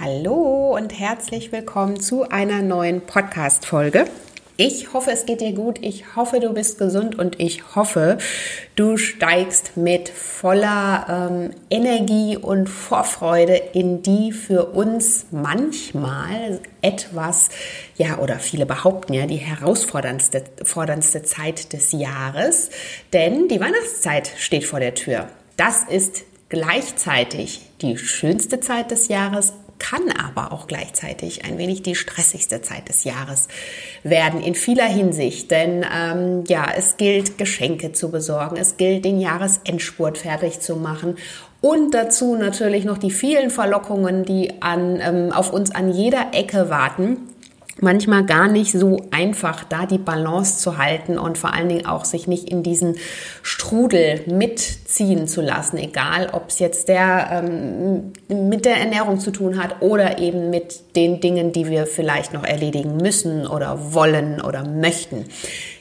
Hallo und herzlich willkommen zu einer neuen Podcast-Folge. Ich hoffe, es geht dir gut. Ich hoffe, du bist gesund und ich hoffe, du steigst mit voller ähm, Energie und Vorfreude in die für uns manchmal etwas, ja, oder viele behaupten ja, die herausforderndste forderndste Zeit des Jahres. Denn die Weihnachtszeit steht vor der Tür. Das ist gleichzeitig die schönste Zeit des Jahres kann aber auch gleichzeitig ein wenig die stressigste Zeit des Jahres werden in vieler Hinsicht. Denn ähm, ja, es gilt Geschenke zu besorgen, es gilt den Jahresendspurt fertig zu machen. Und dazu natürlich noch die vielen Verlockungen, die an, ähm, auf uns an jeder Ecke warten manchmal gar nicht so einfach, da die Balance zu halten und vor allen Dingen auch sich nicht in diesen Strudel mitziehen zu lassen, egal ob es jetzt der ähm, mit der Ernährung zu tun hat oder eben mit den Dingen, die wir vielleicht noch erledigen müssen oder wollen oder möchten.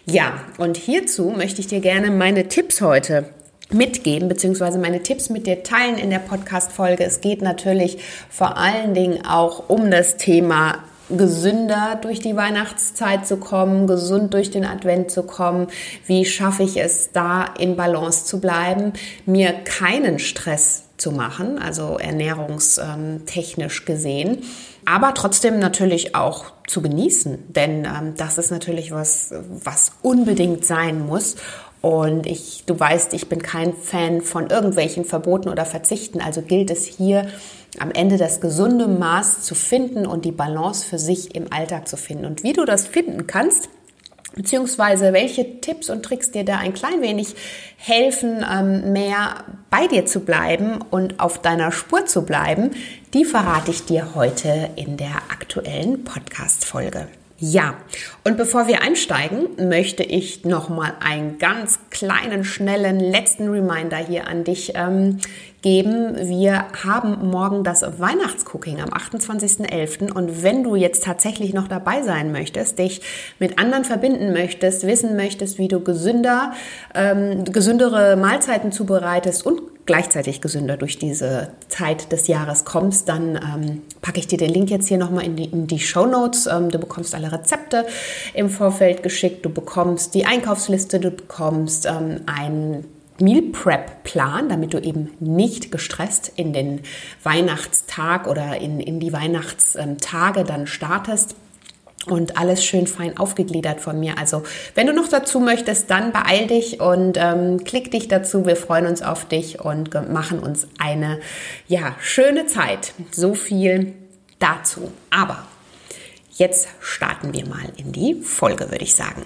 Ja, und hierzu möchte ich dir gerne meine Tipps heute mitgeben, beziehungsweise meine Tipps mit dir teilen in der Podcast-Folge. Es geht natürlich vor allen Dingen auch um das Thema gesünder durch die Weihnachtszeit zu kommen, gesund durch den Advent zu kommen? Wie schaffe ich es, da in Balance zu bleiben, mir keinen Stress zu machen, also ernährungstechnisch gesehen, aber trotzdem natürlich auch zu genießen, denn ähm, das ist natürlich was, was unbedingt sein muss. Und ich, du weißt, ich bin kein Fan von irgendwelchen Verboten oder Verzichten, also gilt es hier am Ende das gesunde Maß zu finden und die Balance für sich im Alltag zu finden. Und wie du das finden kannst, beziehungsweise welche Tipps und Tricks dir da ein klein wenig helfen, ähm, mehr bei dir zu bleiben und auf deiner Spur zu bleiben, die verrate ich dir heute in der aktuellen Podcast-Folge. Ja, und bevor wir einsteigen, möchte ich nochmal einen ganz kleinen, schnellen letzten Reminder hier an dich ähm, geben. Wir haben morgen das Weihnachtscooking am 28.11. Und wenn du jetzt tatsächlich noch dabei sein möchtest, dich mit anderen verbinden möchtest, wissen möchtest, wie du gesünder, ähm, gesündere Mahlzeiten zubereitest und gleichzeitig gesünder durch diese Zeit des Jahres kommst, dann ähm, packe ich dir den Link jetzt hier nochmal in die, in die Show Notes. Ähm, du bekommst alle Rezepte im Vorfeld geschickt, du bekommst die Einkaufsliste, du bekommst ähm, ein Meal Prep Plan, damit du eben nicht gestresst in den Weihnachtstag oder in, in die Weihnachtstage dann startest und alles schön fein aufgegliedert von mir. Also wenn du noch dazu möchtest, dann beeil dich und ähm, klick dich dazu. Wir freuen uns auf dich und machen uns eine ja schöne Zeit. So viel dazu. Aber jetzt starten wir mal in die Folge, würde ich sagen.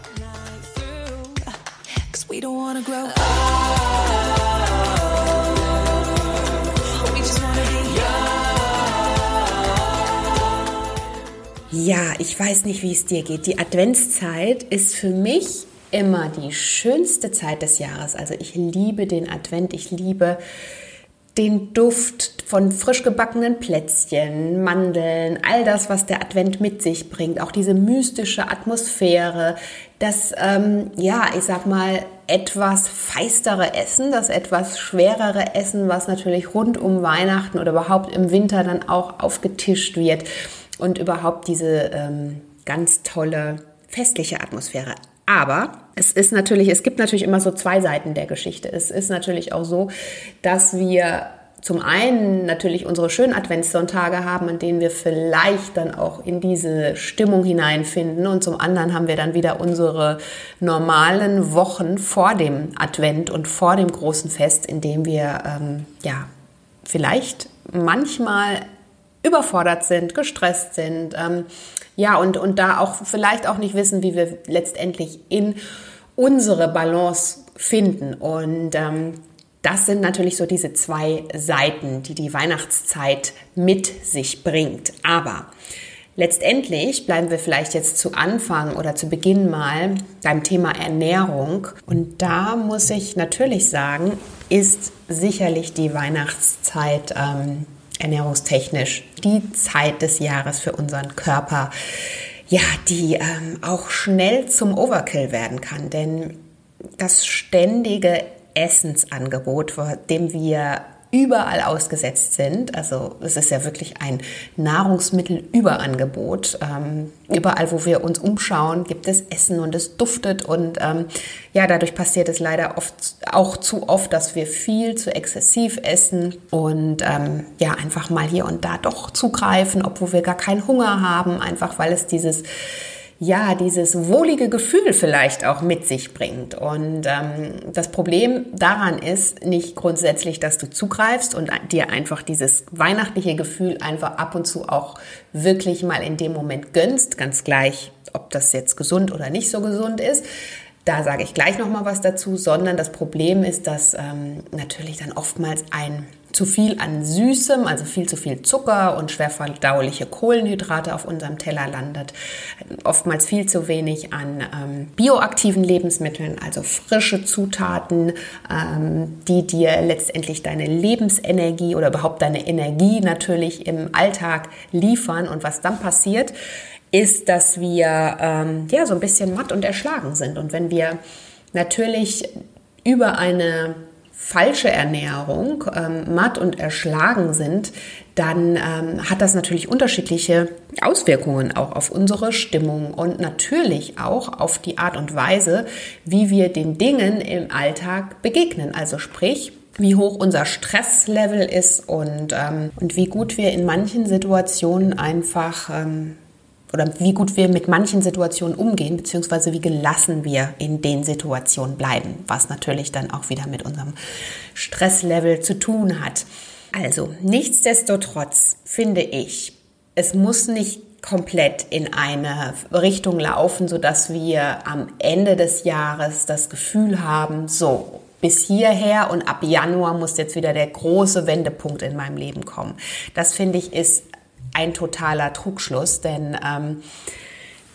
Ja, ich weiß nicht, wie es dir geht. Die Adventszeit ist für mich immer die schönste Zeit des Jahres. Also ich liebe den Advent, ich liebe den Duft von frisch gebackenen Plätzchen, Mandeln, all das, was der Advent mit sich bringt, auch diese mystische Atmosphäre, das, ähm, ja, ich sag mal, etwas feistere Essen, das etwas schwerere Essen, was natürlich rund um Weihnachten oder überhaupt im Winter dann auch aufgetischt wird und überhaupt diese ähm, ganz tolle festliche Atmosphäre. Aber es ist natürlich, es gibt natürlich immer so zwei Seiten der Geschichte. Es ist natürlich auch so, dass wir zum einen natürlich unsere schönen Adventssonntage haben, an denen wir vielleicht dann auch in diese Stimmung hineinfinden. Und zum anderen haben wir dann wieder unsere normalen Wochen vor dem Advent und vor dem großen Fest, in dem wir ähm, ja vielleicht manchmal überfordert sind, gestresst sind, ähm, ja, und, und da auch vielleicht auch nicht wissen, wie wir letztendlich in unsere Balance finden. Und ähm, Das sind natürlich so diese zwei Seiten, die die Weihnachtszeit mit sich bringt. Aber Letztendlich bleiben wir vielleicht jetzt zu Anfang oder zu Beginn mal beim Thema Ernährung. Und da muss ich natürlich sagen, ist sicherlich die Weihnachtszeit ähm, ernährungstechnisch die Zeit des Jahres für unseren Körper, ja, die ähm, auch schnell zum Overkill werden kann. Denn das ständige Essensangebot, dem wir überall ausgesetzt sind. Also es ist ja wirklich ein Nahrungsmittelüberangebot. Ähm, überall, wo wir uns umschauen, gibt es Essen und es duftet. Und ähm, ja, dadurch passiert es leider oft auch zu oft, dass wir viel zu exzessiv essen und ähm, ja, einfach mal hier und da doch zugreifen, obwohl wir gar keinen Hunger haben, einfach weil es dieses ja, dieses wohlige Gefühl vielleicht auch mit sich bringt. Und ähm, das Problem daran ist nicht grundsätzlich, dass du zugreifst und dir einfach dieses weihnachtliche Gefühl einfach ab und zu auch wirklich mal in dem Moment gönnst, ganz gleich, ob das jetzt gesund oder nicht so gesund ist. Da sage ich gleich noch mal was dazu, sondern das Problem ist, dass ähm, natürlich dann oftmals ein zu viel an Süßem, also viel zu viel Zucker und schwer verdauliche Kohlenhydrate auf unserem Teller landet. Oftmals viel zu wenig an ähm, bioaktiven Lebensmitteln, also frische Zutaten, ähm, die dir letztendlich deine Lebensenergie oder überhaupt deine Energie natürlich im Alltag liefern. Und was dann passiert, ist, dass wir ähm, ja so ein bisschen matt und erschlagen sind. Und wenn wir natürlich über eine falsche Ernährung ähm, matt und erschlagen sind, dann ähm, hat das natürlich unterschiedliche Auswirkungen auch auf unsere Stimmung und natürlich auch auf die Art und Weise, wie wir den Dingen im Alltag begegnen. Also sprich, wie hoch unser Stresslevel ist und, ähm, und wie gut wir in manchen Situationen einfach ähm, oder wie gut wir mit manchen Situationen umgehen, beziehungsweise wie gelassen wir in den Situationen bleiben, was natürlich dann auch wieder mit unserem Stresslevel zu tun hat. Also, nichtsdestotrotz finde ich, es muss nicht komplett in eine Richtung laufen, sodass wir am Ende des Jahres das Gefühl haben, so, bis hierher und ab Januar muss jetzt wieder der große Wendepunkt in meinem Leben kommen. Das finde ich ist ein totaler Trugschluss, denn ähm,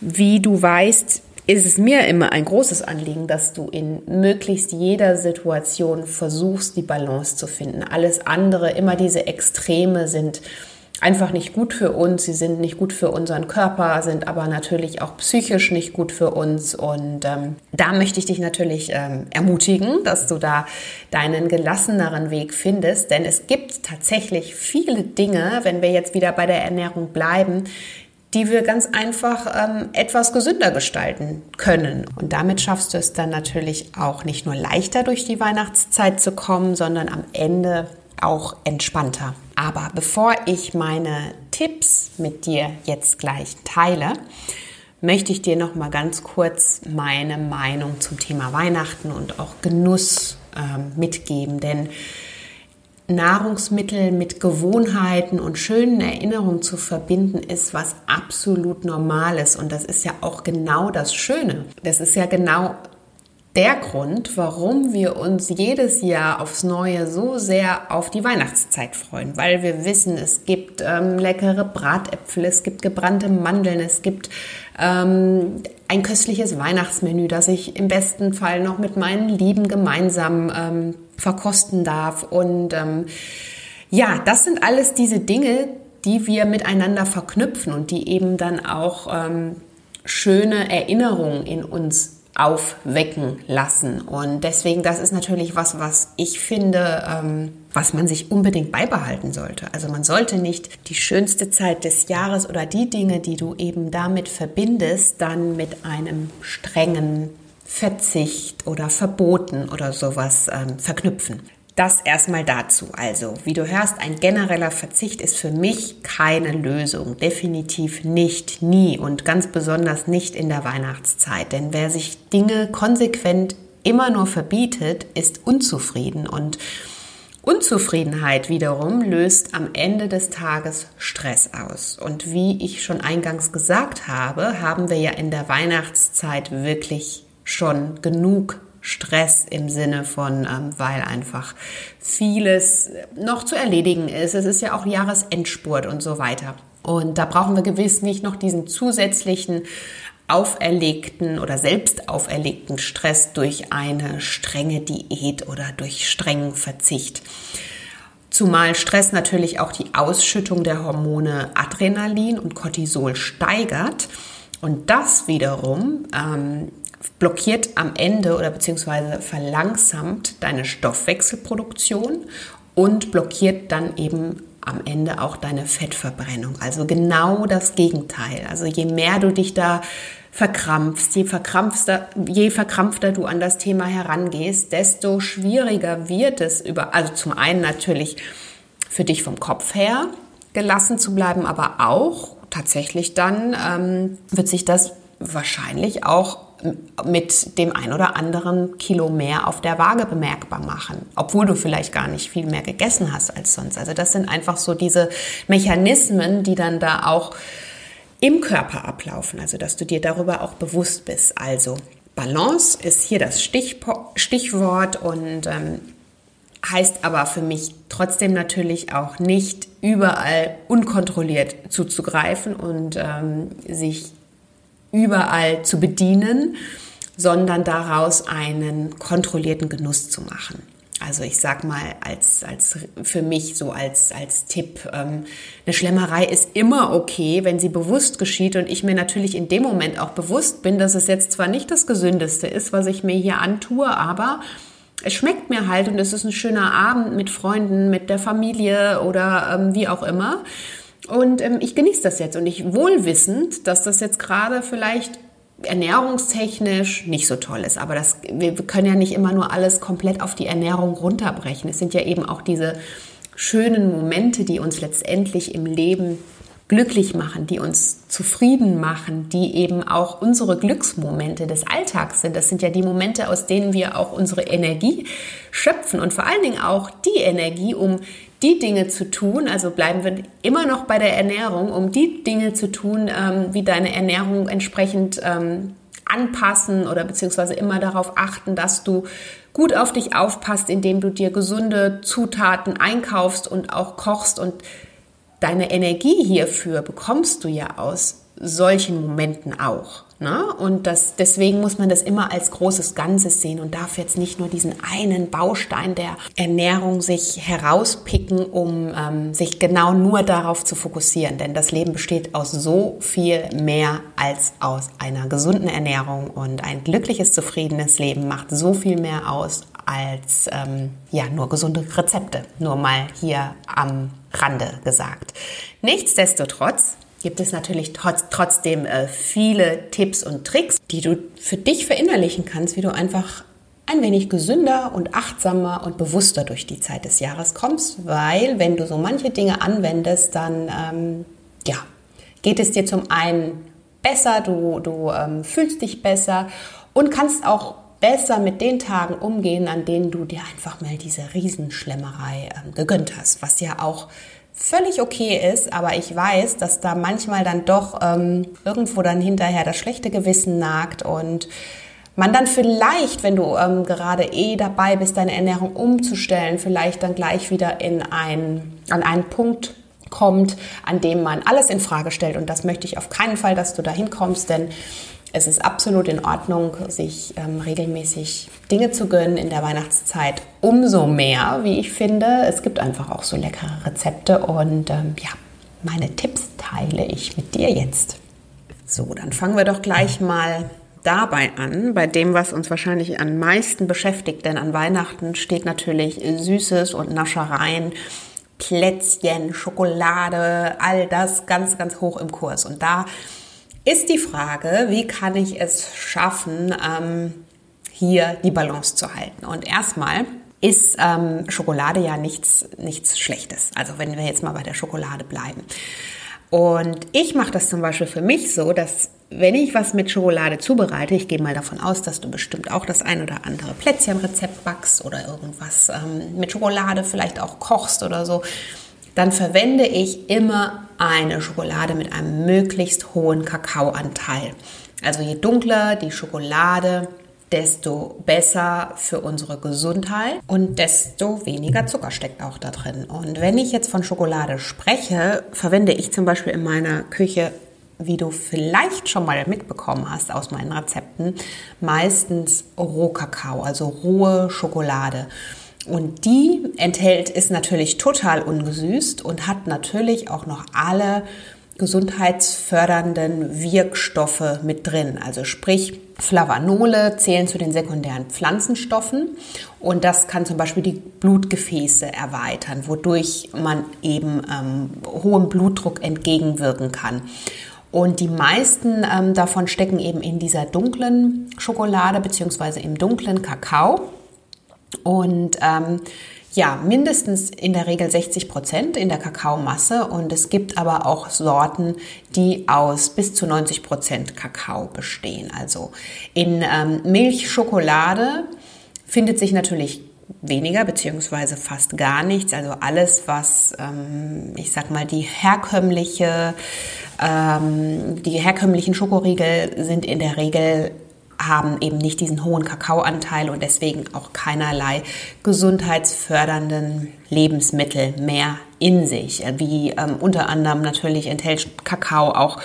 wie du weißt, ist es mir immer ein großes Anliegen, dass du in möglichst jeder Situation versuchst, die Balance zu finden. Alles andere, immer diese Extreme sind einfach nicht gut für uns, sie sind nicht gut für unseren Körper, sind aber natürlich auch psychisch nicht gut für uns. Und ähm, da möchte ich dich natürlich ähm, ermutigen, dass du da deinen gelasseneren Weg findest, denn es gibt tatsächlich viele Dinge, wenn wir jetzt wieder bei der Ernährung bleiben, die wir ganz einfach ähm, etwas gesünder gestalten können. Und damit schaffst du es dann natürlich auch nicht nur leichter durch die Weihnachtszeit zu kommen, sondern am Ende auch entspannter. Aber bevor ich meine Tipps mit dir jetzt gleich teile, möchte ich dir noch mal ganz kurz meine Meinung zum Thema Weihnachten und auch Genuss äh, mitgeben, denn Nahrungsmittel mit Gewohnheiten und schönen Erinnerungen zu verbinden, ist was absolut Normales. Und das ist ja auch genau das Schöne. Das ist ja genau der Grund, warum wir uns jedes Jahr aufs Neue so sehr auf die Weihnachtszeit freuen, weil wir wissen, es gibt ähm, leckere Bratäpfel, es gibt gebrannte Mandeln, es gibt ähm, ein köstliches Weihnachtsmenü, das ich im besten Fall noch mit meinen Lieben gemeinsam ähm, verkosten darf. Und ähm, ja, das sind alles diese Dinge, die wir miteinander verknüpfen und die eben dann auch ähm, schöne Erinnerungen in uns aufwecken lassen. Und deswegen, das ist natürlich was, was ich finde, ähm, was man sich unbedingt beibehalten sollte. Also man sollte nicht die schönste Zeit des Jahres oder die Dinge, die du eben damit verbindest, dann mit einem strengen Verzicht oder Verboten oder sowas ähm, verknüpfen. Das erstmal dazu. Also, wie du hörst, ein genereller Verzicht ist für mich keine Lösung. Definitiv nicht, nie und ganz besonders nicht in der Weihnachtszeit. Denn wer sich Dinge konsequent immer nur verbietet, ist unzufrieden und Unzufriedenheit wiederum löst am Ende des Tages Stress aus. Und wie ich schon eingangs gesagt habe, haben wir ja in der Weihnachtszeit wirklich schon genug Stress im Sinne von, ähm, weil einfach vieles noch zu erledigen ist. Es ist ja auch Jahresendspurt und so weiter. Und da brauchen wir gewiss nicht noch diesen zusätzlichen auferlegten oder selbst auferlegten Stress durch eine strenge Diät oder durch strengen Verzicht. Zumal Stress natürlich auch die Ausschüttung der Hormone Adrenalin und Cortisol steigert. Und das wiederum ähm, blockiert am Ende oder beziehungsweise verlangsamt deine Stoffwechselproduktion und blockiert dann eben am Ende auch deine Fettverbrennung. Also genau das Gegenteil. Also je mehr du dich da verkrampfst, je verkrampfter, je verkrampfter du an das Thema herangehst, desto schwieriger wird es über, also zum einen natürlich für dich vom Kopf her gelassen zu bleiben, aber auch tatsächlich dann ähm, wird sich das wahrscheinlich auch mit dem ein oder anderen Kilo mehr auf der Waage bemerkbar machen, obwohl du vielleicht gar nicht viel mehr gegessen hast als sonst. Also das sind einfach so diese Mechanismen, die dann da auch im Körper ablaufen, also dass du dir darüber auch bewusst bist. Also Balance ist hier das Stichwort und ähm, heißt aber für mich trotzdem natürlich auch nicht überall unkontrolliert zuzugreifen und ähm, sich überall zu bedienen, sondern daraus einen kontrollierten Genuss zu machen. Also ich sag mal als, als für mich so als, als Tipp, ähm, eine Schlemmerei ist immer okay, wenn sie bewusst geschieht und ich mir natürlich in dem Moment auch bewusst bin, dass es jetzt zwar nicht das Gesündeste ist, was ich mir hier antue, aber es schmeckt mir halt und es ist ein schöner Abend mit Freunden, mit der Familie oder ähm, wie auch immer. Und ähm, ich genieße das jetzt und ich wohlwissend, dass das jetzt gerade vielleicht ernährungstechnisch nicht so toll ist. Aber das, wir können ja nicht immer nur alles komplett auf die Ernährung runterbrechen. Es sind ja eben auch diese schönen Momente, die uns letztendlich im Leben glücklich machen, die uns zufrieden machen, die eben auch unsere Glücksmomente des Alltags sind. Das sind ja die Momente, aus denen wir auch unsere Energie schöpfen und vor allen Dingen auch die Energie, um die Dinge zu tun, also bleiben wir immer noch bei der Ernährung, um die Dinge zu tun, ähm, wie deine Ernährung entsprechend ähm, anpassen oder beziehungsweise immer darauf achten, dass du gut auf dich aufpasst, indem du dir gesunde Zutaten einkaufst und auch kochst und deine Energie hierfür bekommst du ja aus solchen Momenten auch. Ne? Und das, deswegen muss man das immer als großes Ganzes sehen und darf jetzt nicht nur diesen einen Baustein der Ernährung sich herauspicken, um ähm, sich genau nur darauf zu fokussieren. Denn das Leben besteht aus so viel mehr als aus einer gesunden Ernährung und ein glückliches, zufriedenes Leben macht so viel mehr aus als ähm, ja nur gesunde Rezepte. Nur mal hier am Rande gesagt. Nichtsdestotrotz gibt es natürlich trotz, trotzdem äh, viele Tipps und Tricks, die du für dich verinnerlichen kannst, wie du einfach ein wenig gesünder und achtsamer und bewusster durch die Zeit des Jahres kommst, weil wenn du so manche Dinge anwendest, dann ähm, ja, geht es dir zum einen besser, du, du ähm, fühlst dich besser und kannst auch besser mit den Tagen umgehen, an denen du dir einfach mal diese Riesenschlemmerei ähm, gegönnt hast, was ja auch völlig okay ist, aber ich weiß, dass da manchmal dann doch ähm, irgendwo dann hinterher das schlechte Gewissen nagt und man dann vielleicht, wenn du ähm, gerade eh dabei bist, deine Ernährung umzustellen, vielleicht dann gleich wieder in ein, an einen Punkt kommt, an dem man alles in Frage stellt. Und das möchte ich auf keinen Fall, dass du da hinkommst, denn es ist absolut in Ordnung, sich ähm, regelmäßig Dinge zu gönnen in der Weihnachtszeit. Umso mehr, wie ich finde. Es gibt einfach auch so leckere Rezepte und ähm, ja, meine Tipps teile ich mit dir jetzt. So, dann fangen wir doch gleich mal dabei an, bei dem, was uns wahrscheinlich am meisten beschäftigt. Denn an Weihnachten steht natürlich Süßes und Naschereien, Plätzchen, Schokolade, all das ganz, ganz hoch im Kurs. Und da ist die Frage, wie kann ich es schaffen, ähm, hier die Balance zu halten. Und erstmal ist ähm, Schokolade ja nichts, nichts Schlechtes. Also wenn wir jetzt mal bei der Schokolade bleiben. Und ich mache das zum Beispiel für mich so, dass wenn ich was mit Schokolade zubereite, ich gehe mal davon aus, dass du bestimmt auch das ein oder andere Plätzchenrezept backst oder irgendwas ähm, mit Schokolade vielleicht auch kochst oder so, dann verwende ich immer eine Schokolade mit einem möglichst hohen Kakaoanteil. Also je dunkler die Schokolade, desto besser für unsere Gesundheit und desto weniger Zucker steckt auch da drin. Und wenn ich jetzt von Schokolade spreche, verwende ich zum Beispiel in meiner Küche wie du vielleicht schon mal mitbekommen hast aus meinen Rezepten, meistens Rohkakao, also rohe Schokolade. Und die enthält, ist natürlich total ungesüßt und hat natürlich auch noch alle gesundheitsfördernden Wirkstoffe mit drin. Also sprich, Flavanole zählen zu den sekundären Pflanzenstoffen und das kann zum Beispiel die Blutgefäße erweitern, wodurch man eben ähm, hohem Blutdruck entgegenwirken kann. Und die meisten ähm, davon stecken eben in dieser dunklen Schokolade bzw. im dunklen Kakao. Und ähm, ja, mindestens in der Regel 60 Prozent in der Kakaomasse und es gibt aber auch Sorten, die aus bis zu 90 Prozent Kakao bestehen. Also in ähm, Milchschokolade findet sich natürlich weniger beziehungsweise fast gar nichts. Also alles, was ähm, ich sag mal die herkömmliche, ähm, die herkömmlichen Schokoriegel sind in der Regel haben eben nicht diesen hohen Kakaoanteil und deswegen auch keinerlei gesundheitsfördernden Lebensmittel mehr in sich. Wie ähm, unter anderem natürlich enthält Kakao auch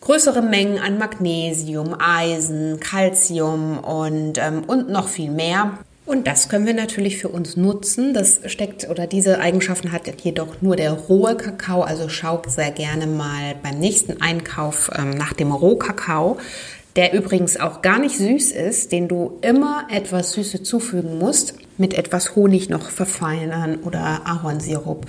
größere Mengen an Magnesium, Eisen, Calcium und, ähm, und noch viel mehr. Und das können wir natürlich für uns nutzen. Das steckt oder diese Eigenschaften hat jedoch nur der rohe Kakao. Also schau sehr gerne mal beim nächsten Einkauf ähm, nach dem Rohkakao der übrigens auch gar nicht süß ist, den du immer etwas Süße zufügen musst, mit etwas Honig noch verfeinern oder Ahornsirup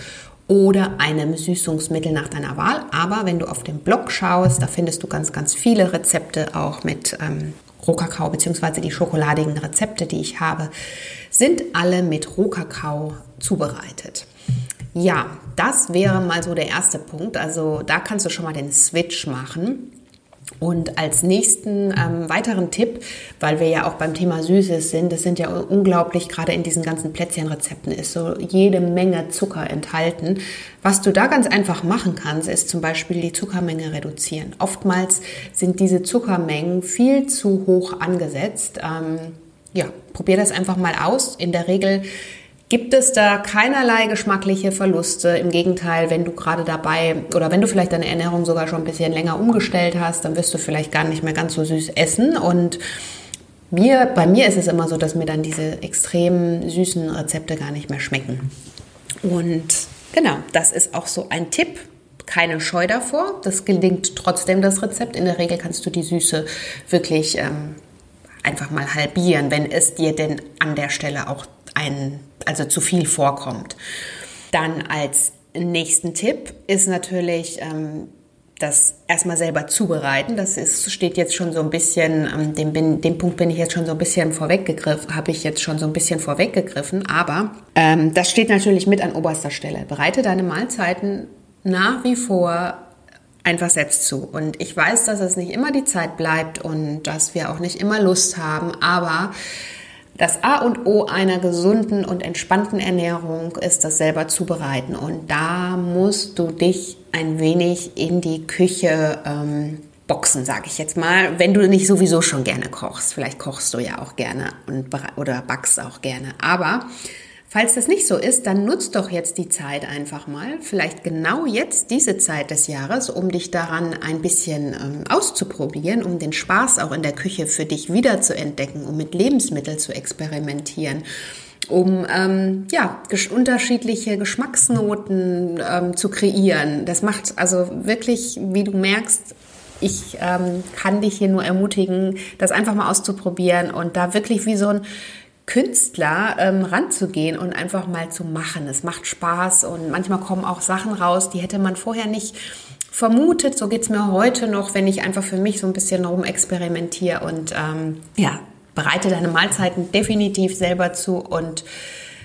oder einem Süßungsmittel nach deiner Wahl. Aber wenn du auf den Blog schaust, da findest du ganz, ganz viele Rezepte auch mit ähm, Rohkakao, beziehungsweise die schokoladigen Rezepte, die ich habe, sind alle mit Rohkakao zubereitet. Ja, das wäre mal so der erste Punkt. Also da kannst du schon mal den Switch machen. Und als nächsten ähm, weiteren Tipp, weil wir ja auch beim Thema Süßes sind, das sind ja unglaublich, gerade in diesen ganzen Plätzchenrezepten ist so jede Menge Zucker enthalten. Was du da ganz einfach machen kannst, ist zum Beispiel die Zuckermenge reduzieren. Oftmals sind diese Zuckermengen viel zu hoch angesetzt. Ähm, ja, probier das einfach mal aus. In der Regel gibt es da keinerlei geschmackliche Verluste. Im Gegenteil, wenn du gerade dabei oder wenn du vielleicht deine Ernährung sogar schon ein bisschen länger umgestellt hast, dann wirst du vielleicht gar nicht mehr ganz so süß essen. Und mir, bei mir ist es immer so, dass mir dann diese extrem süßen Rezepte gar nicht mehr schmecken. Und genau, das ist auch so ein Tipp. Keine Scheu davor. Das gelingt trotzdem das Rezept. In der Regel kannst du die Süße wirklich ähm, einfach mal halbieren, wenn es dir denn an der Stelle auch ein also zu viel vorkommt. Dann als nächsten Tipp ist natürlich ähm, das erstmal selber zubereiten. Das ist, steht jetzt schon so ein bisschen, ähm, dem, bin, dem Punkt bin ich jetzt schon so ein bisschen vorweggegriffen, habe ich jetzt schon so ein bisschen vorweggegriffen, aber ähm, das steht natürlich mit an oberster Stelle. Bereite deine Mahlzeiten nach wie vor einfach selbst zu. Und ich weiß, dass es nicht immer die Zeit bleibt und dass wir auch nicht immer Lust haben, aber das A und O einer gesunden und entspannten Ernährung ist das selber zubereiten. Und da musst du dich ein wenig in die Küche ähm, boxen, sage ich jetzt mal, wenn du nicht sowieso schon gerne kochst. Vielleicht kochst du ja auch gerne und, oder backst auch gerne. Aber Falls das nicht so ist, dann nutzt doch jetzt die Zeit einfach mal, vielleicht genau jetzt diese Zeit des Jahres, um dich daran ein bisschen ähm, auszuprobieren, um den Spaß auch in der Küche für dich wieder zu entdecken, um mit Lebensmitteln zu experimentieren um ähm, ja, ges unterschiedliche Geschmacksnoten ähm, zu kreieren. Das macht also wirklich, wie du merkst, ich ähm, kann dich hier nur ermutigen, das einfach mal auszuprobieren und da wirklich wie so ein Künstler ähm, ranzugehen und einfach mal zu machen. Es macht Spaß und manchmal kommen auch Sachen raus, die hätte man vorher nicht vermutet. So geht's mir heute noch, wenn ich einfach für mich so ein bisschen rum experimentiere und ähm, ja, bereite deine Mahlzeiten definitiv selber zu und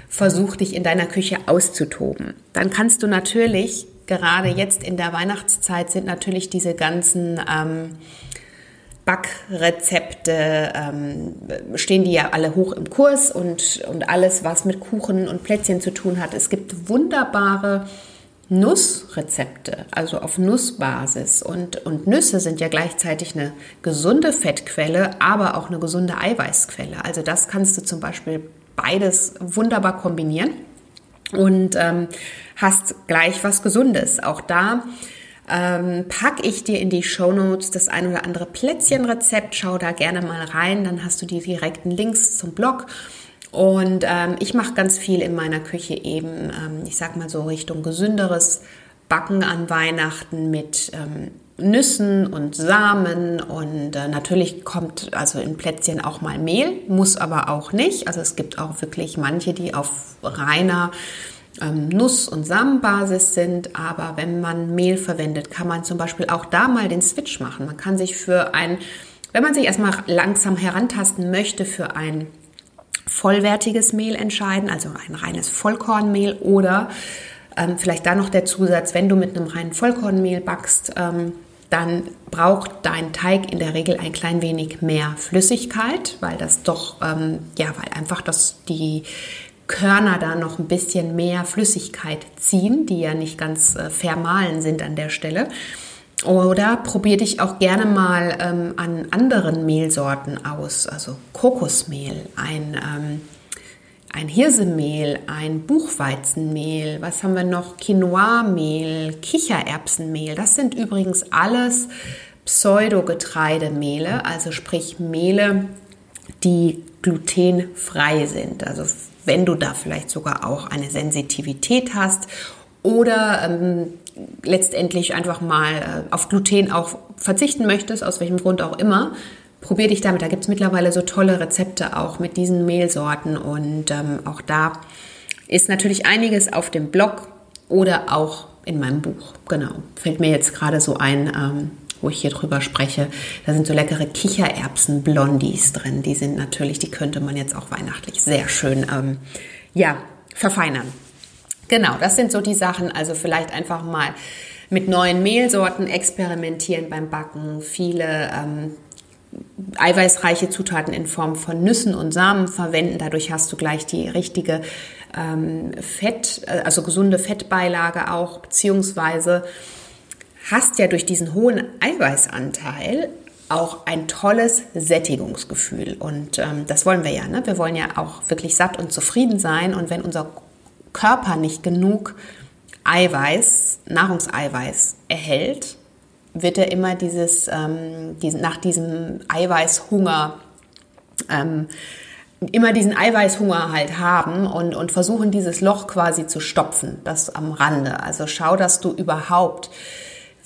versuch dich in deiner Küche auszutoben. Dann kannst du natürlich, gerade jetzt in der Weihnachtszeit sind natürlich diese ganzen ähm, Backrezepte ähm, stehen die ja alle hoch im Kurs und, und alles, was mit Kuchen und Plätzchen zu tun hat. Es gibt wunderbare Nussrezepte, also auf Nussbasis. Und, und Nüsse sind ja gleichzeitig eine gesunde Fettquelle, aber auch eine gesunde Eiweißquelle. Also das kannst du zum Beispiel beides wunderbar kombinieren und ähm, hast gleich was Gesundes. Auch da ähm, packe ich dir in die Show Notes das ein oder andere Plätzchenrezept. Schau da gerne mal rein, dann hast du die direkten Links zum Blog. Und ähm, ich mache ganz viel in meiner Küche eben, ähm, ich sag mal so Richtung gesünderes Backen an Weihnachten mit ähm, Nüssen und Samen und äh, natürlich kommt also in Plätzchen auch mal Mehl, muss aber auch nicht. Also es gibt auch wirklich manche, die auf reiner ähm, Nuss- und Samenbasis sind, aber wenn man Mehl verwendet, kann man zum Beispiel auch da mal den Switch machen. Man kann sich für ein, wenn man sich erstmal langsam herantasten möchte, für ein vollwertiges Mehl entscheiden, also ein reines Vollkornmehl oder ähm, vielleicht da noch der Zusatz, wenn du mit einem reinen Vollkornmehl backst, ähm, dann braucht dein Teig in der Regel ein klein wenig mehr Flüssigkeit, weil das doch, ähm, ja, weil einfach das, die Körner da noch ein bisschen mehr Flüssigkeit ziehen, die ja nicht ganz äh, vermahlen sind an der Stelle. Oder probier dich auch gerne mal ähm, an anderen Mehlsorten aus, also Kokosmehl, ein, ähm, ein Hirsemehl, ein Buchweizenmehl, was haben wir noch? Quinoa-Mehl, Kichererbsenmehl. Das sind übrigens alles Pseudogetreidemehle, also sprich Mehle, die glutenfrei sind. Also wenn du da vielleicht sogar auch eine Sensitivität hast oder ähm, letztendlich einfach mal äh, auf Gluten auch verzichten möchtest, aus welchem Grund auch immer, probier dich damit. Da gibt es mittlerweile so tolle Rezepte auch mit diesen Mehlsorten und ähm, auch da ist natürlich einiges auf dem Blog oder auch in meinem Buch. Genau, fällt mir jetzt gerade so ein, ähm, wo ich hier drüber spreche. Da sind so leckere Kichererbsen-Blondies drin. Die sind natürlich, die könnte man jetzt auch weihnachtlich sehr schön, ähm, ja, verfeinern. Genau, das sind so die Sachen. Also vielleicht einfach mal mit neuen Mehlsorten experimentieren beim Backen. Viele ähm, eiweißreiche Zutaten in Form von Nüssen und Samen verwenden. Dadurch hast du gleich die richtige ähm, Fett, äh, also gesunde Fettbeilage auch, beziehungsweise hast ja durch diesen hohen Eiweißanteil auch ein tolles Sättigungsgefühl. Und ähm, das wollen wir ja. Ne? Wir wollen ja auch wirklich satt und zufrieden sein. Und wenn unser Körper nicht genug Eiweiß, Nahrungseiweiß erhält, wird er immer dieses, ähm, diesen, nach diesem Eiweißhunger, ähm, immer diesen Eiweißhunger halt haben und, und versuchen, dieses Loch quasi zu stopfen, das am Rande. Also schau, dass du überhaupt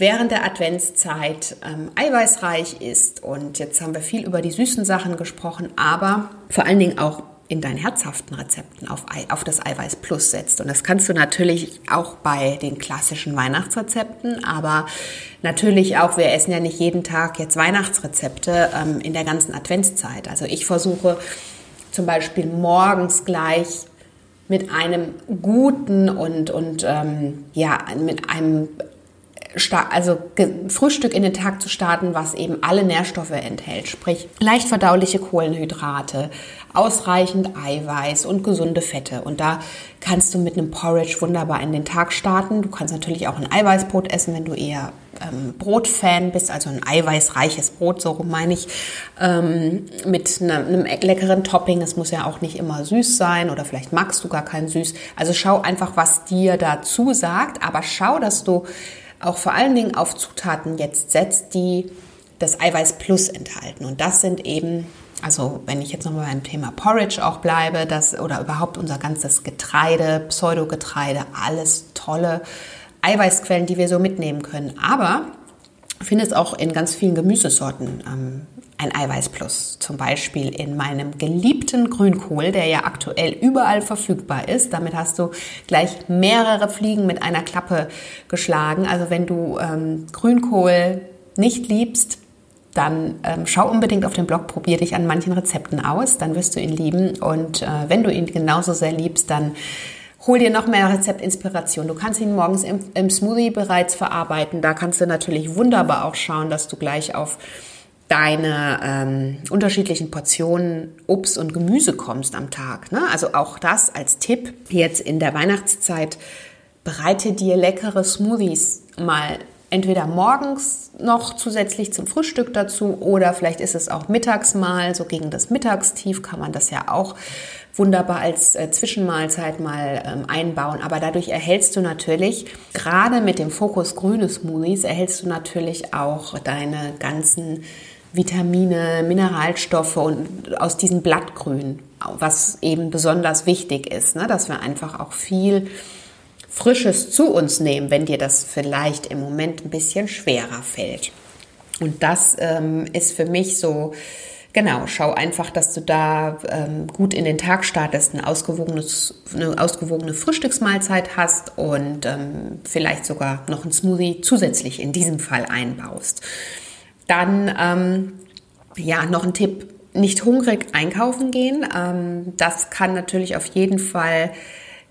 während der Adventszeit ähm, eiweißreich ist. Und jetzt haben wir viel über die süßen Sachen gesprochen, aber vor allen Dingen auch in deinen herzhaften Rezepten auf, auf das Eiweiß Plus setzt. Und das kannst du natürlich auch bei den klassischen Weihnachtsrezepten, aber natürlich auch, wir essen ja nicht jeden Tag jetzt Weihnachtsrezepte ähm, in der ganzen Adventszeit. Also ich versuche zum Beispiel morgens gleich mit einem guten und, und ähm, ja, mit einem also Frühstück in den Tag zu starten, was eben alle Nährstoffe enthält, sprich leicht verdauliche Kohlenhydrate, ausreichend Eiweiß und gesunde Fette. Und da kannst du mit einem Porridge wunderbar in den Tag starten. Du kannst natürlich auch ein Eiweißbrot essen, wenn du eher ähm, Brotfan bist, also ein eiweißreiches Brot, so rum meine ich, ähm, mit einem, einem leckeren Topping. Es muss ja auch nicht immer süß sein oder vielleicht magst du gar kein süß. Also schau einfach, was dir dazu sagt, aber schau, dass du auch vor allen Dingen auf Zutaten jetzt setzt, die das Eiweiß Plus enthalten. Und das sind eben, also wenn ich jetzt nochmal beim Thema Porridge auch bleibe, das oder überhaupt unser ganzes Getreide, Pseudogetreide, alles tolle Eiweißquellen, die wir so mitnehmen können. Aber ich finde es auch in ganz vielen Gemüsesorten ähm, ein Eiweiß Plus. Zum Beispiel in meinem geliebten Grünkohl, der ja aktuell überall verfügbar ist. Damit hast du gleich mehrere Fliegen mit einer Klappe geschlagen. Also wenn du ähm, Grünkohl nicht liebst, dann ähm, schau unbedingt auf den Blog, probier dich an manchen Rezepten aus, dann wirst du ihn lieben. Und äh, wenn du ihn genauso sehr liebst, dann hol dir noch mehr Rezeptinspiration. Du kannst ihn morgens im, im Smoothie bereits verarbeiten. Da kannst du natürlich wunderbar auch schauen, dass du gleich auf deine ähm, unterschiedlichen Portionen Obst und Gemüse kommst am Tag. Ne? Also auch das als Tipp jetzt in der Weihnachtszeit bereite dir leckere Smoothies mal entweder morgens noch zusätzlich zum Frühstück dazu oder vielleicht ist es auch mittags mal, so gegen das Mittagstief kann man das ja auch wunderbar als äh, Zwischenmahlzeit mal ähm, einbauen. Aber dadurch erhältst du natürlich, gerade mit dem Fokus grüne Smoothies, erhältst du natürlich auch deine ganzen Vitamine, Mineralstoffe und aus diesem Blattgrün, was eben besonders wichtig ist, ne? dass wir einfach auch viel Frisches zu uns nehmen, wenn dir das vielleicht im Moment ein bisschen schwerer fällt. Und das ähm, ist für mich so, genau, schau einfach, dass du da ähm, gut in den Tag startest, ein ausgewogenes, eine ausgewogene Frühstücksmahlzeit hast und ähm, vielleicht sogar noch ein Smoothie zusätzlich in diesem Fall einbaust. Dann, ähm, ja, noch ein Tipp, nicht hungrig einkaufen gehen. Ähm, das kann natürlich auf jeden Fall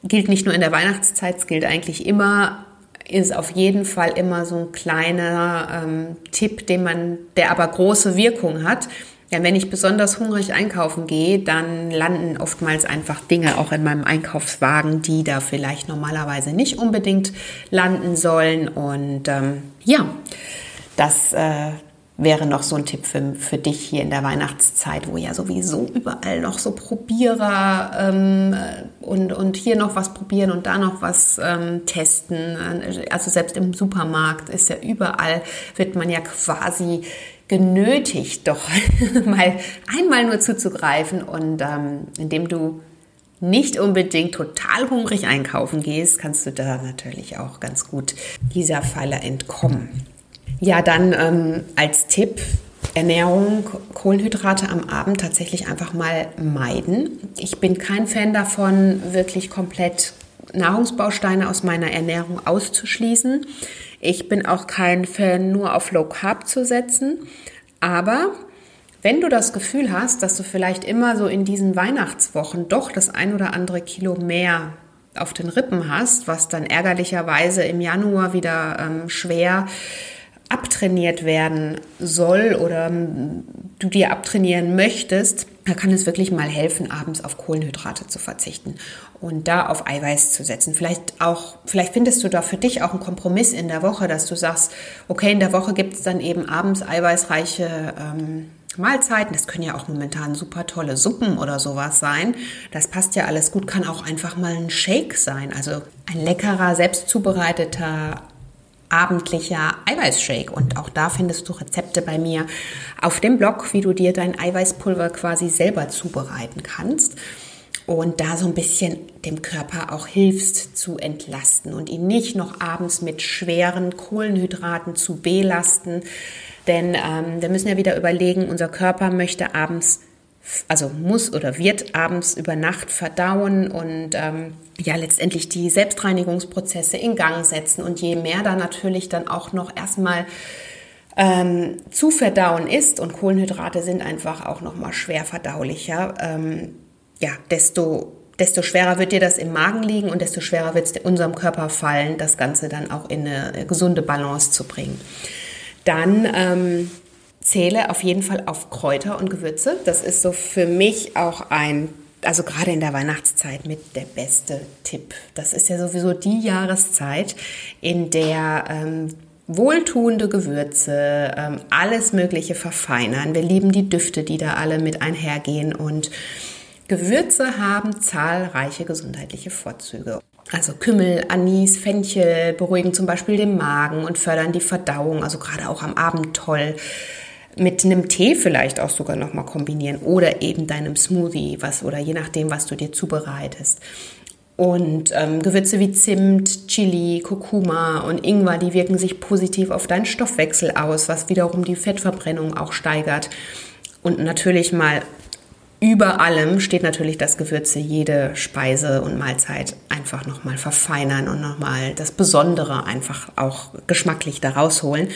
gilt nicht nur in der Weihnachtszeit, es gilt eigentlich immer, ist auf jeden Fall immer so ein kleiner ähm, Tipp, den man, der aber große Wirkung hat. Ja, wenn ich besonders hungrig einkaufen gehe, dann landen oftmals einfach Dinge auch in meinem Einkaufswagen, die da vielleicht normalerweise nicht unbedingt landen sollen. Und ähm, ja, das, äh, wäre noch so ein Tipp für, für dich hier in der Weihnachtszeit, wo ja sowieso überall noch so Probierer ähm, und, und hier noch was probieren und da noch was ähm, testen. Also selbst im Supermarkt ist ja überall, wird man ja quasi genötigt, doch mal einmal nur zuzugreifen und ähm, indem du nicht unbedingt total hungrig einkaufen gehst, kannst du da natürlich auch ganz gut dieser Falle entkommen. Ja, dann ähm, als Tipp Ernährung, Kohlenhydrate am Abend tatsächlich einfach mal meiden. Ich bin kein Fan davon, wirklich komplett Nahrungsbausteine aus meiner Ernährung auszuschließen. Ich bin auch kein Fan, nur auf Low Carb zu setzen. Aber wenn du das Gefühl hast, dass du vielleicht immer so in diesen Weihnachtswochen doch das ein oder andere Kilo mehr auf den Rippen hast, was dann ärgerlicherweise im Januar wieder ähm, schwer abtrainiert werden soll oder du dir abtrainieren möchtest, da kann es wirklich mal helfen, abends auf Kohlenhydrate zu verzichten und da auf Eiweiß zu setzen. Vielleicht auch, vielleicht findest du da für dich auch einen Kompromiss in der Woche, dass du sagst, okay, in der Woche gibt es dann eben abends eiweißreiche ähm, Mahlzeiten. Das können ja auch momentan super tolle Suppen oder sowas sein. Das passt ja alles gut. Kann auch einfach mal ein Shake sein. Also ein leckerer, selbst zubereiteter abendlicher Eiweißshake. Und auch da findest du Rezepte bei mir auf dem Blog, wie du dir dein Eiweißpulver quasi selber zubereiten kannst. Und da so ein bisschen dem Körper auch hilfst zu entlasten und ihn nicht noch abends mit schweren Kohlenhydraten zu belasten. Denn ähm, wir müssen ja wieder überlegen, unser Körper möchte abends also muss oder wird abends über Nacht verdauen und ähm, ja letztendlich die Selbstreinigungsprozesse in Gang setzen. Und je mehr da natürlich dann auch noch erstmal ähm, zu verdauen ist und Kohlenhydrate sind einfach auch noch mal schwer verdaulicher, ähm, ja, desto desto schwerer wird dir das im Magen liegen und desto schwerer wird es unserem Körper fallen, das Ganze dann auch in eine gesunde Balance zu bringen. Dann ähm, zähle auf jeden Fall auf Kräuter und Gewürze. Das ist so für mich auch ein, also gerade in der Weihnachtszeit mit der beste Tipp. Das ist ja sowieso die Jahreszeit, in der ähm, wohltuende Gewürze, ähm, alles Mögliche verfeinern. Wir lieben die Düfte, die da alle mit einhergehen und Gewürze haben zahlreiche gesundheitliche Vorzüge. Also Kümmel, Anis, Fenchel beruhigen zum Beispiel den Magen und fördern die Verdauung, also gerade auch am Abend toll mit einem Tee vielleicht auch sogar noch mal kombinieren oder eben deinem Smoothie, was oder je nachdem, was du dir zubereitest. Und ähm, Gewürze wie Zimt, Chili, Kurkuma und Ingwer, die wirken sich positiv auf deinen Stoffwechsel aus, was wiederum die Fettverbrennung auch steigert. Und natürlich mal über allem steht natürlich, dass Gewürze jede Speise und Mahlzeit einfach nochmal verfeinern und nochmal das Besondere einfach auch geschmacklich da rausholen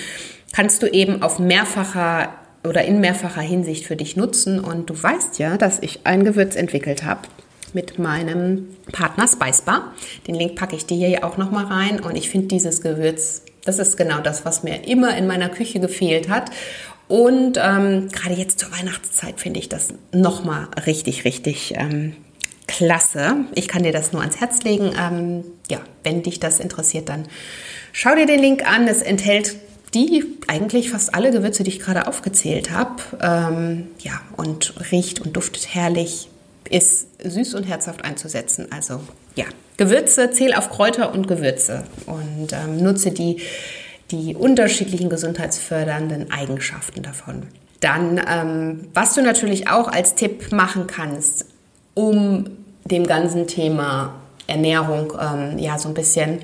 kannst du eben auf mehrfacher oder in mehrfacher Hinsicht für dich nutzen. Und du weißt ja, dass ich ein Gewürz entwickelt habe mit meinem Partner Spicebar. Den Link packe ich dir hier auch nochmal rein. Und ich finde dieses Gewürz, das ist genau das, was mir immer in meiner Küche gefehlt hat. Und ähm, gerade jetzt zur Weihnachtszeit finde ich das nochmal richtig, richtig ähm, klasse. Ich kann dir das nur ans Herz legen. Ähm, ja, wenn dich das interessiert, dann schau dir den Link an. Es enthält die eigentlich fast alle Gewürze, die ich gerade aufgezählt habe. Ähm, ja, und riecht und duftet herrlich, ist süß und herzhaft einzusetzen. Also ja, Gewürze, zähl auf Kräuter und Gewürze und ähm, nutze die, die unterschiedlichen gesundheitsfördernden Eigenschaften davon. Dann, ähm, was du natürlich auch als Tipp machen kannst, um dem ganzen Thema Ernährung ähm, ja so ein bisschen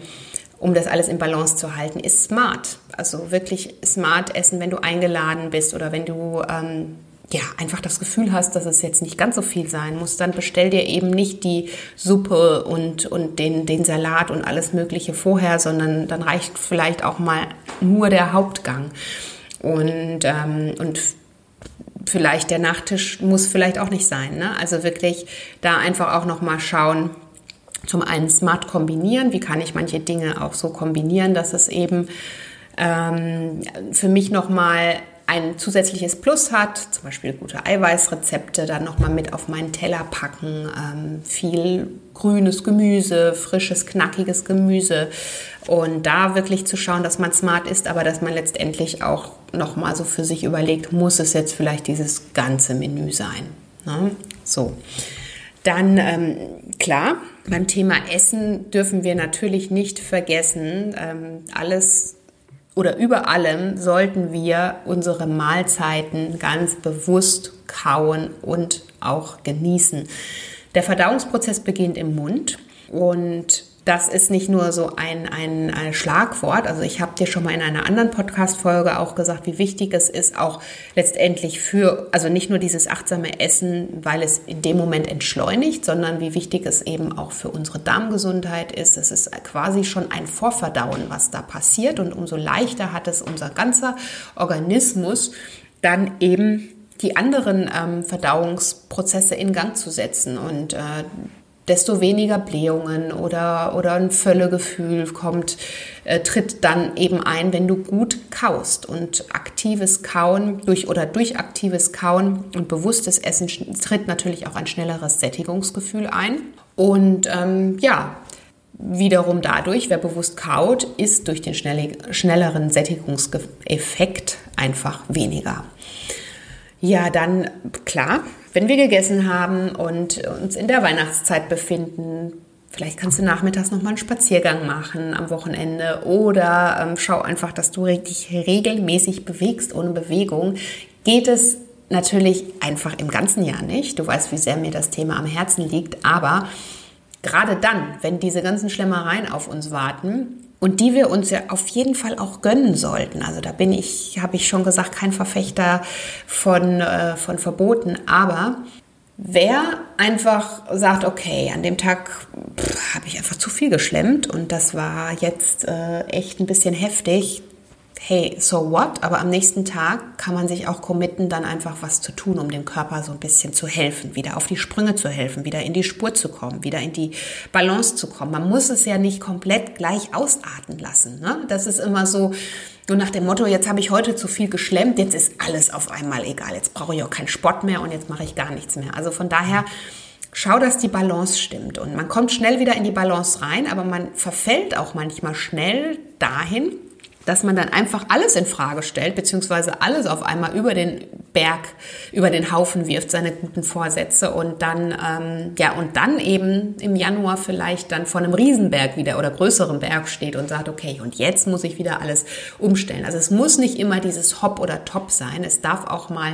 um das alles in Balance zu halten, ist smart. Also wirklich smart essen, wenn du eingeladen bist oder wenn du ähm, ja, einfach das Gefühl hast, dass es jetzt nicht ganz so viel sein muss, dann bestell dir eben nicht die Suppe und, und den, den Salat und alles Mögliche vorher, sondern dann reicht vielleicht auch mal nur der Hauptgang. Und, ähm, und vielleicht der Nachtisch muss vielleicht auch nicht sein. Ne? Also wirklich da einfach auch nochmal schauen, zum einen smart kombinieren, wie kann ich manche Dinge auch so kombinieren, dass es eben ähm, für mich nochmal ein zusätzliches Plus hat, zum Beispiel gute Eiweißrezepte, dann nochmal mit auf meinen Teller packen, ähm, viel grünes Gemüse, frisches, knackiges Gemüse und da wirklich zu schauen, dass man smart ist, aber dass man letztendlich auch nochmal so für sich überlegt, muss es jetzt vielleicht dieses ganze Menü sein. Ne? So. Dann, ähm, klar, beim Thema Essen dürfen wir natürlich nicht vergessen, ähm, alles oder über allem sollten wir unsere Mahlzeiten ganz bewusst kauen und auch genießen. Der Verdauungsprozess beginnt im Mund und das ist nicht nur so ein, ein, ein Schlagwort. Also ich habe dir schon mal in einer anderen Podcast-Folge auch gesagt, wie wichtig es ist, auch letztendlich für, also nicht nur dieses achtsame Essen, weil es in dem Moment entschleunigt, sondern wie wichtig es eben auch für unsere Darmgesundheit ist. Es ist quasi schon ein Vorverdauen, was da passiert. Und umso leichter hat es unser ganzer Organismus dann eben die anderen ähm, Verdauungsprozesse in Gang zu setzen. Und äh, desto weniger Blähungen oder, oder ein Völlegefühl kommt, äh, tritt dann eben ein, wenn du gut kaust. Und aktives Kauen durch oder durch aktives Kauen und bewusstes Essen tritt natürlich auch ein schnelleres Sättigungsgefühl ein. Und ähm, ja, wiederum dadurch, wer bewusst kaut, ist durch den schnelleren Sättigungseffekt einfach weniger. Ja, dann klar, wenn wir gegessen haben und uns in der Weihnachtszeit befinden, vielleicht kannst du nachmittags noch mal einen Spaziergang machen am Wochenende oder ähm, schau einfach, dass du dich regelmäßig bewegst. Ohne Bewegung geht es natürlich einfach im ganzen Jahr nicht. Du weißt, wie sehr mir das Thema am Herzen liegt, aber gerade dann, wenn diese ganzen Schlemmereien auf uns warten, und die wir uns ja auf jeden Fall auch gönnen sollten. Also da bin ich, habe ich schon gesagt, kein Verfechter von, äh, von Verboten. Aber wer einfach sagt, okay, an dem Tag habe ich einfach zu viel geschlemmt und das war jetzt äh, echt ein bisschen heftig, hey, so what? Aber am nächsten Tag kann man sich auch committen, dann einfach was zu tun, um dem Körper so ein bisschen zu helfen, wieder auf die Sprünge zu helfen, wieder in die Spur zu kommen, wieder in die Balance zu kommen. Man muss es ja nicht komplett gleich ausarten lassen. Ne? Das ist immer so, nur nach dem Motto, jetzt habe ich heute zu viel geschlemmt, jetzt ist alles auf einmal egal, jetzt brauche ich auch keinen Sport mehr und jetzt mache ich gar nichts mehr. Also von daher, schau, dass die Balance stimmt. Und man kommt schnell wieder in die Balance rein, aber man verfällt auch manchmal schnell dahin, dass man dann einfach alles in Frage stellt, beziehungsweise alles auf einmal über den Berg, über den Haufen wirft, seine guten Vorsätze und dann, ähm, ja, und dann eben im Januar vielleicht dann vor einem Riesenberg wieder oder größeren Berg steht und sagt, okay, und jetzt muss ich wieder alles umstellen. Also es muss nicht immer dieses Hop oder Top sein. Es darf auch mal,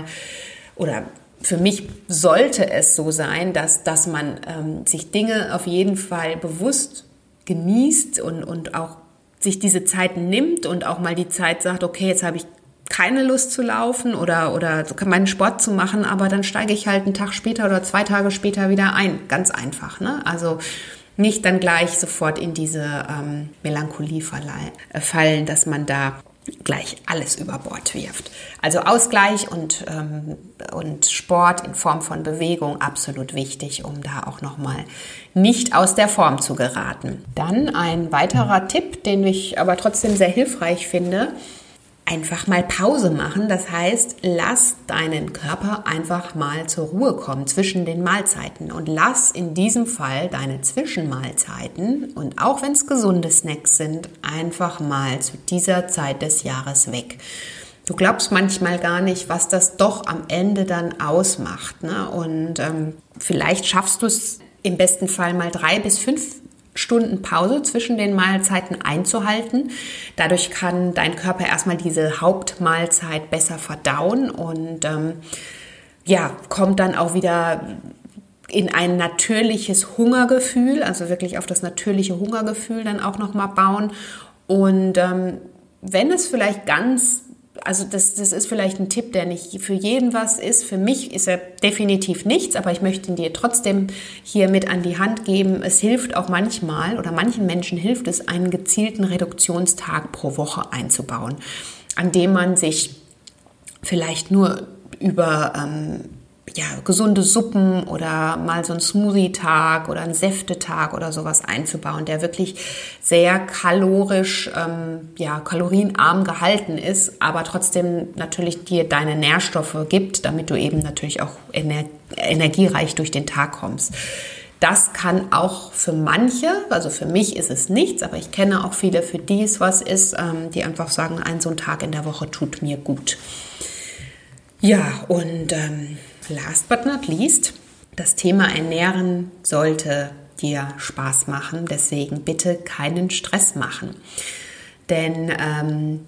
oder für mich sollte es so sein, dass, dass man ähm, sich Dinge auf jeden Fall bewusst genießt und, und auch sich diese Zeit nimmt und auch mal die Zeit sagt, okay, jetzt habe ich keine Lust zu laufen oder, oder meinen Sport zu machen, aber dann steige ich halt einen Tag später oder zwei Tage später wieder ein. Ganz einfach. Ne? Also nicht dann gleich sofort in diese ähm, Melancholie äh, fallen, dass man da gleich alles über Bord wirft. Also Ausgleich und, ähm, und Sport in Form von Bewegung absolut wichtig, um da auch nochmal nicht aus der Form zu geraten. Dann ein weiterer Tipp, den ich aber trotzdem sehr hilfreich finde, einfach mal Pause machen. Das heißt, lass deinen Körper einfach mal zur Ruhe kommen zwischen den Mahlzeiten und lass in diesem Fall deine Zwischenmahlzeiten und auch wenn es gesunde Snacks sind, einfach mal zu dieser Zeit des Jahres weg. Du glaubst manchmal gar nicht, was das doch am Ende dann ausmacht. Ne? Und ähm, vielleicht schaffst du es im besten Fall mal drei bis fünf Stunden Pause zwischen den Mahlzeiten einzuhalten. Dadurch kann dein Körper erstmal diese Hauptmahlzeit besser verdauen und ähm, ja, kommt dann auch wieder in ein natürliches Hungergefühl, also wirklich auf das natürliche Hungergefühl dann auch nochmal bauen. Und ähm, wenn es vielleicht ganz also das, das ist vielleicht ein Tipp, der nicht für jeden was ist. Für mich ist er definitiv nichts, aber ich möchte ihn dir trotzdem hier mit an die Hand geben. Es hilft auch manchmal oder manchen Menschen hilft es, einen gezielten Reduktionstag pro Woche einzubauen, an dem man sich vielleicht nur über ähm, ja, gesunde Suppen oder mal so einen Smoothie-Tag oder einen Säftetag oder sowas einzubauen, der wirklich sehr kalorisch, ähm, ja, kalorienarm gehalten ist, aber trotzdem natürlich dir deine Nährstoffe gibt, damit du eben natürlich auch ener energiereich durch den Tag kommst. Das kann auch für manche, also für mich ist es nichts, aber ich kenne auch viele, für die es was ist, ähm, die einfach sagen, ein so ein Tag in der Woche tut mir gut. Ja, und ähm, last but not least, das Thema Ernähren sollte dir Spaß machen. Deswegen bitte keinen Stress machen. Denn ähm,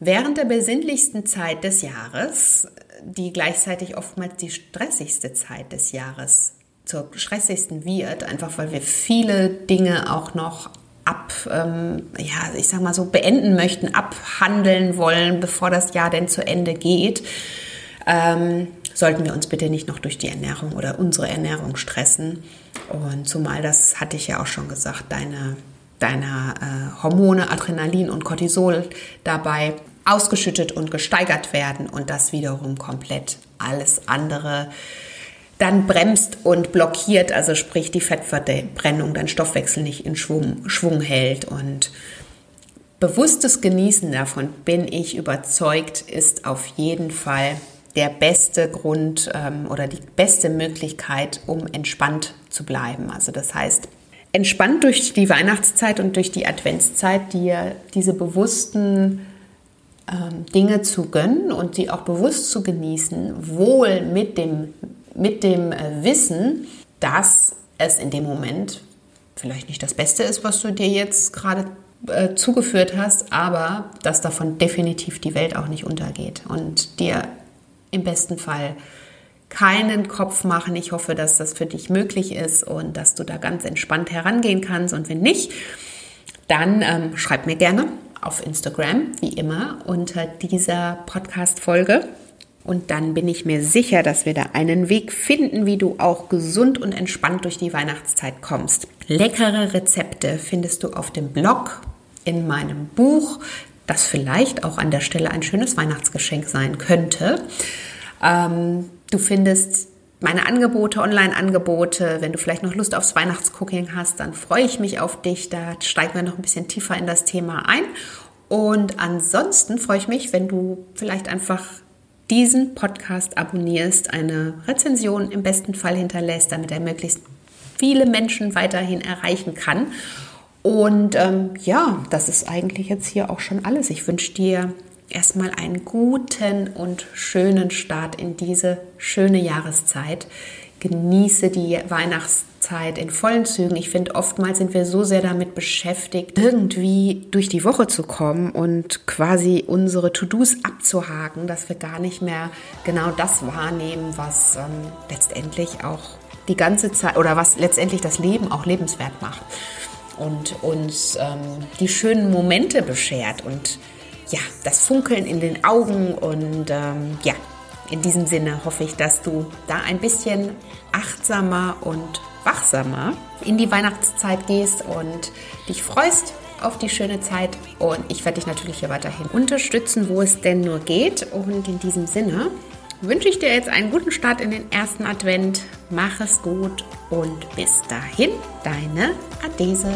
während der besinnlichsten Zeit des Jahres, die gleichzeitig oftmals die stressigste Zeit des Jahres zur stressigsten wird, einfach weil wir viele Dinge auch noch ab, ähm, ja, ich sag mal so, beenden möchten, abhandeln wollen, bevor das Jahr denn zu Ende geht. Ähm, sollten wir uns bitte nicht noch durch die Ernährung oder unsere Ernährung stressen. Und zumal das hatte ich ja auch schon gesagt, deine, deine äh, Hormone, Adrenalin und Cortisol dabei ausgeschüttet und gesteigert werden und das wiederum komplett alles andere dann bremst und blockiert, also sprich die Fettverbrennung, dein Stoffwechsel nicht in Schwung, Schwung hält und bewusstes Genießen davon, bin ich überzeugt, ist auf jeden Fall der beste Grund ähm, oder die beste Möglichkeit, um entspannt zu bleiben. Also das heißt, entspannt durch die Weihnachtszeit und durch die Adventszeit dir diese bewussten ähm, Dinge zu gönnen und sie auch bewusst zu genießen, wohl mit dem, mit dem äh, Wissen, dass es in dem Moment vielleicht nicht das Beste ist, was du dir jetzt gerade äh, zugeführt hast, aber dass davon definitiv die Welt auch nicht untergeht und dir im besten Fall keinen Kopf machen. Ich hoffe, dass das für dich möglich ist und dass du da ganz entspannt herangehen kannst. Und wenn nicht, dann ähm, schreib mir gerne auf Instagram, wie immer, unter dieser Podcast-Folge. Und dann bin ich mir sicher, dass wir da einen Weg finden, wie du auch gesund und entspannt durch die Weihnachtszeit kommst. Leckere Rezepte findest du auf dem Blog, in meinem Buch, das vielleicht auch an der Stelle ein schönes Weihnachtsgeschenk sein könnte. Ähm, du findest meine Angebote, Online-Angebote. Wenn du vielleicht noch Lust aufs Weihnachtscooking hast, dann freue ich mich auf dich. Da steigen wir noch ein bisschen tiefer in das Thema ein. Und ansonsten freue ich mich, wenn du vielleicht einfach diesen Podcast abonnierst, eine Rezension im besten Fall hinterlässt, damit er möglichst viele Menschen weiterhin erreichen kann. Und ähm, ja, das ist eigentlich jetzt hier auch schon alles. Ich wünsche dir erstmal einen guten und schönen Start in diese schöne Jahreszeit. Genieße die Weihnachtszeit in vollen Zügen. Ich finde, oftmals sind wir so sehr damit beschäftigt, irgendwie durch die Woche zu kommen und quasi unsere To-Dos abzuhaken, dass wir gar nicht mehr genau das wahrnehmen, was ähm, letztendlich auch die ganze Zeit oder was letztendlich das Leben auch lebenswert macht und uns ähm, die schönen Momente beschert und ja, das Funkeln in den Augen und ähm, ja, in diesem Sinne hoffe ich, dass du da ein bisschen achtsamer und wachsamer in die Weihnachtszeit gehst und dich freust auf die schöne Zeit. Und ich werde dich natürlich hier weiterhin unterstützen, wo es denn nur geht. Und in diesem Sinne wünsche ich dir jetzt einen guten Start in den ersten Advent. Mach es gut und bis dahin, deine Adese.